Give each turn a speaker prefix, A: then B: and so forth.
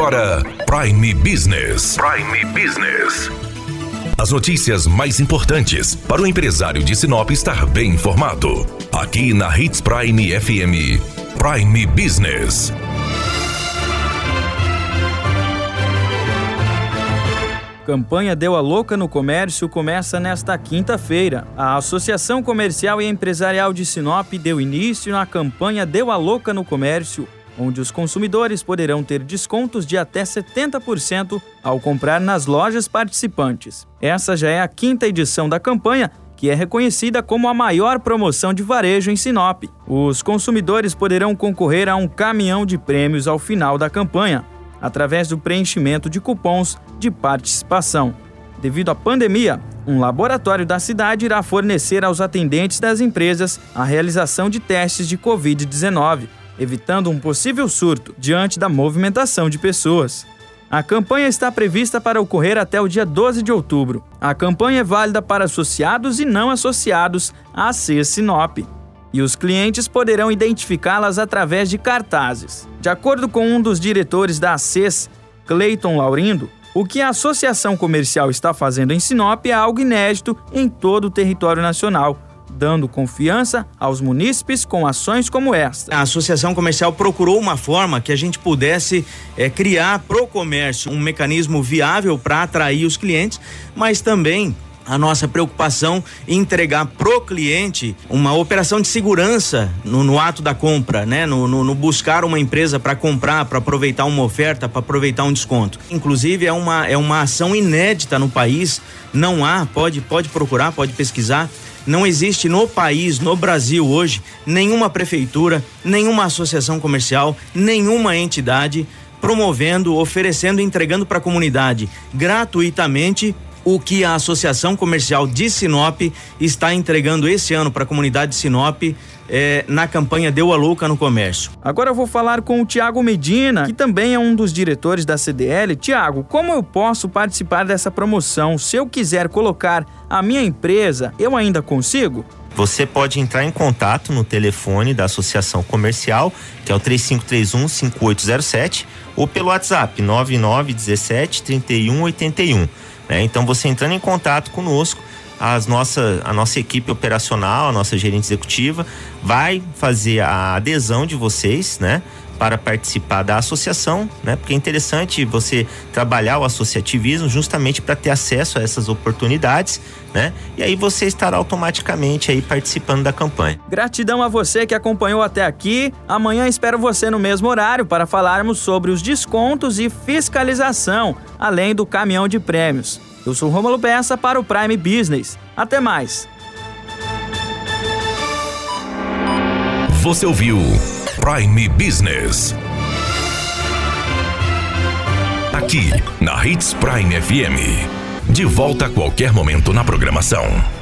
A: agora Prime Business. Prime Business. As notícias mais importantes para o empresário de Sinop estar bem informado. Aqui na Hits Prime FM. Prime Business.
B: Campanha Deu a Louca no Comércio começa nesta quinta-feira. A Associação Comercial e Empresarial de Sinop deu início na campanha Deu a Louca no Comércio, onde os consumidores poderão ter descontos de até 70% ao comprar nas lojas participantes. Essa já é a quinta edição da campanha que é reconhecida como a maior promoção de varejo em Sinop. Os consumidores poderão concorrer a um caminhão de prêmios ao final da campanha, através do preenchimento de cupons de participação. Devido à pandemia, um laboratório da cidade irá fornecer aos atendentes das empresas a realização de testes de Covid-19, evitando um possível surto diante da movimentação de pessoas. A campanha está prevista para ocorrer até o dia 12 de outubro. A campanha é válida para associados e não associados à CES Sinop e os clientes poderão identificá-las através de cartazes. De acordo com um dos diretores da ACES, Clayton Laurindo, o que a Associação Comercial está fazendo em Sinop é algo inédito em todo o território nacional, dando confiança aos munícipes com ações como esta.
C: A Associação Comercial procurou uma forma que a gente pudesse é, criar pro comércio um mecanismo viável para atrair os clientes, mas também a nossa preocupação em entregar pro cliente uma operação de segurança no, no ato da compra, né? No, no, no buscar uma empresa para comprar, para aproveitar uma oferta, para aproveitar um desconto. Inclusive é uma, é uma ação inédita no país. Não há, pode, pode procurar, pode pesquisar. Não existe no país, no Brasil hoje, nenhuma prefeitura, nenhuma associação comercial, nenhuma entidade promovendo, oferecendo, entregando para a comunidade gratuitamente o que a Associação Comercial de Sinop está entregando esse ano para a comunidade de Sinop é, na campanha Deu a Louca no Comércio.
B: Agora eu vou falar com o Tiago Medina, que também é um dos diretores da CDL. Tiago, como eu posso participar dessa promoção? Se eu quiser colocar a minha empresa, eu ainda consigo?
D: Você pode entrar em contato no telefone da Associação Comercial, que é o 3531 5807, ou pelo WhatsApp 9917 3181. Né? Então, você entrando em contato conosco, as nossa, a nossa equipe operacional, a nossa gerente executiva, vai fazer a adesão de vocês, né? Para participar da associação, né? Porque é interessante você trabalhar o associativismo justamente para ter acesso a essas oportunidades, né? E aí você estará automaticamente aí participando da campanha.
B: Gratidão a você que acompanhou até aqui. Amanhã espero você no mesmo horário para falarmos sobre os descontos e fiscalização, além do caminhão de prêmios. Eu sou Romulo Bessa para o Prime Business. Até mais.
A: Você ouviu Prime Business. Aqui na Hits Prime FM. De volta a qualquer momento na programação.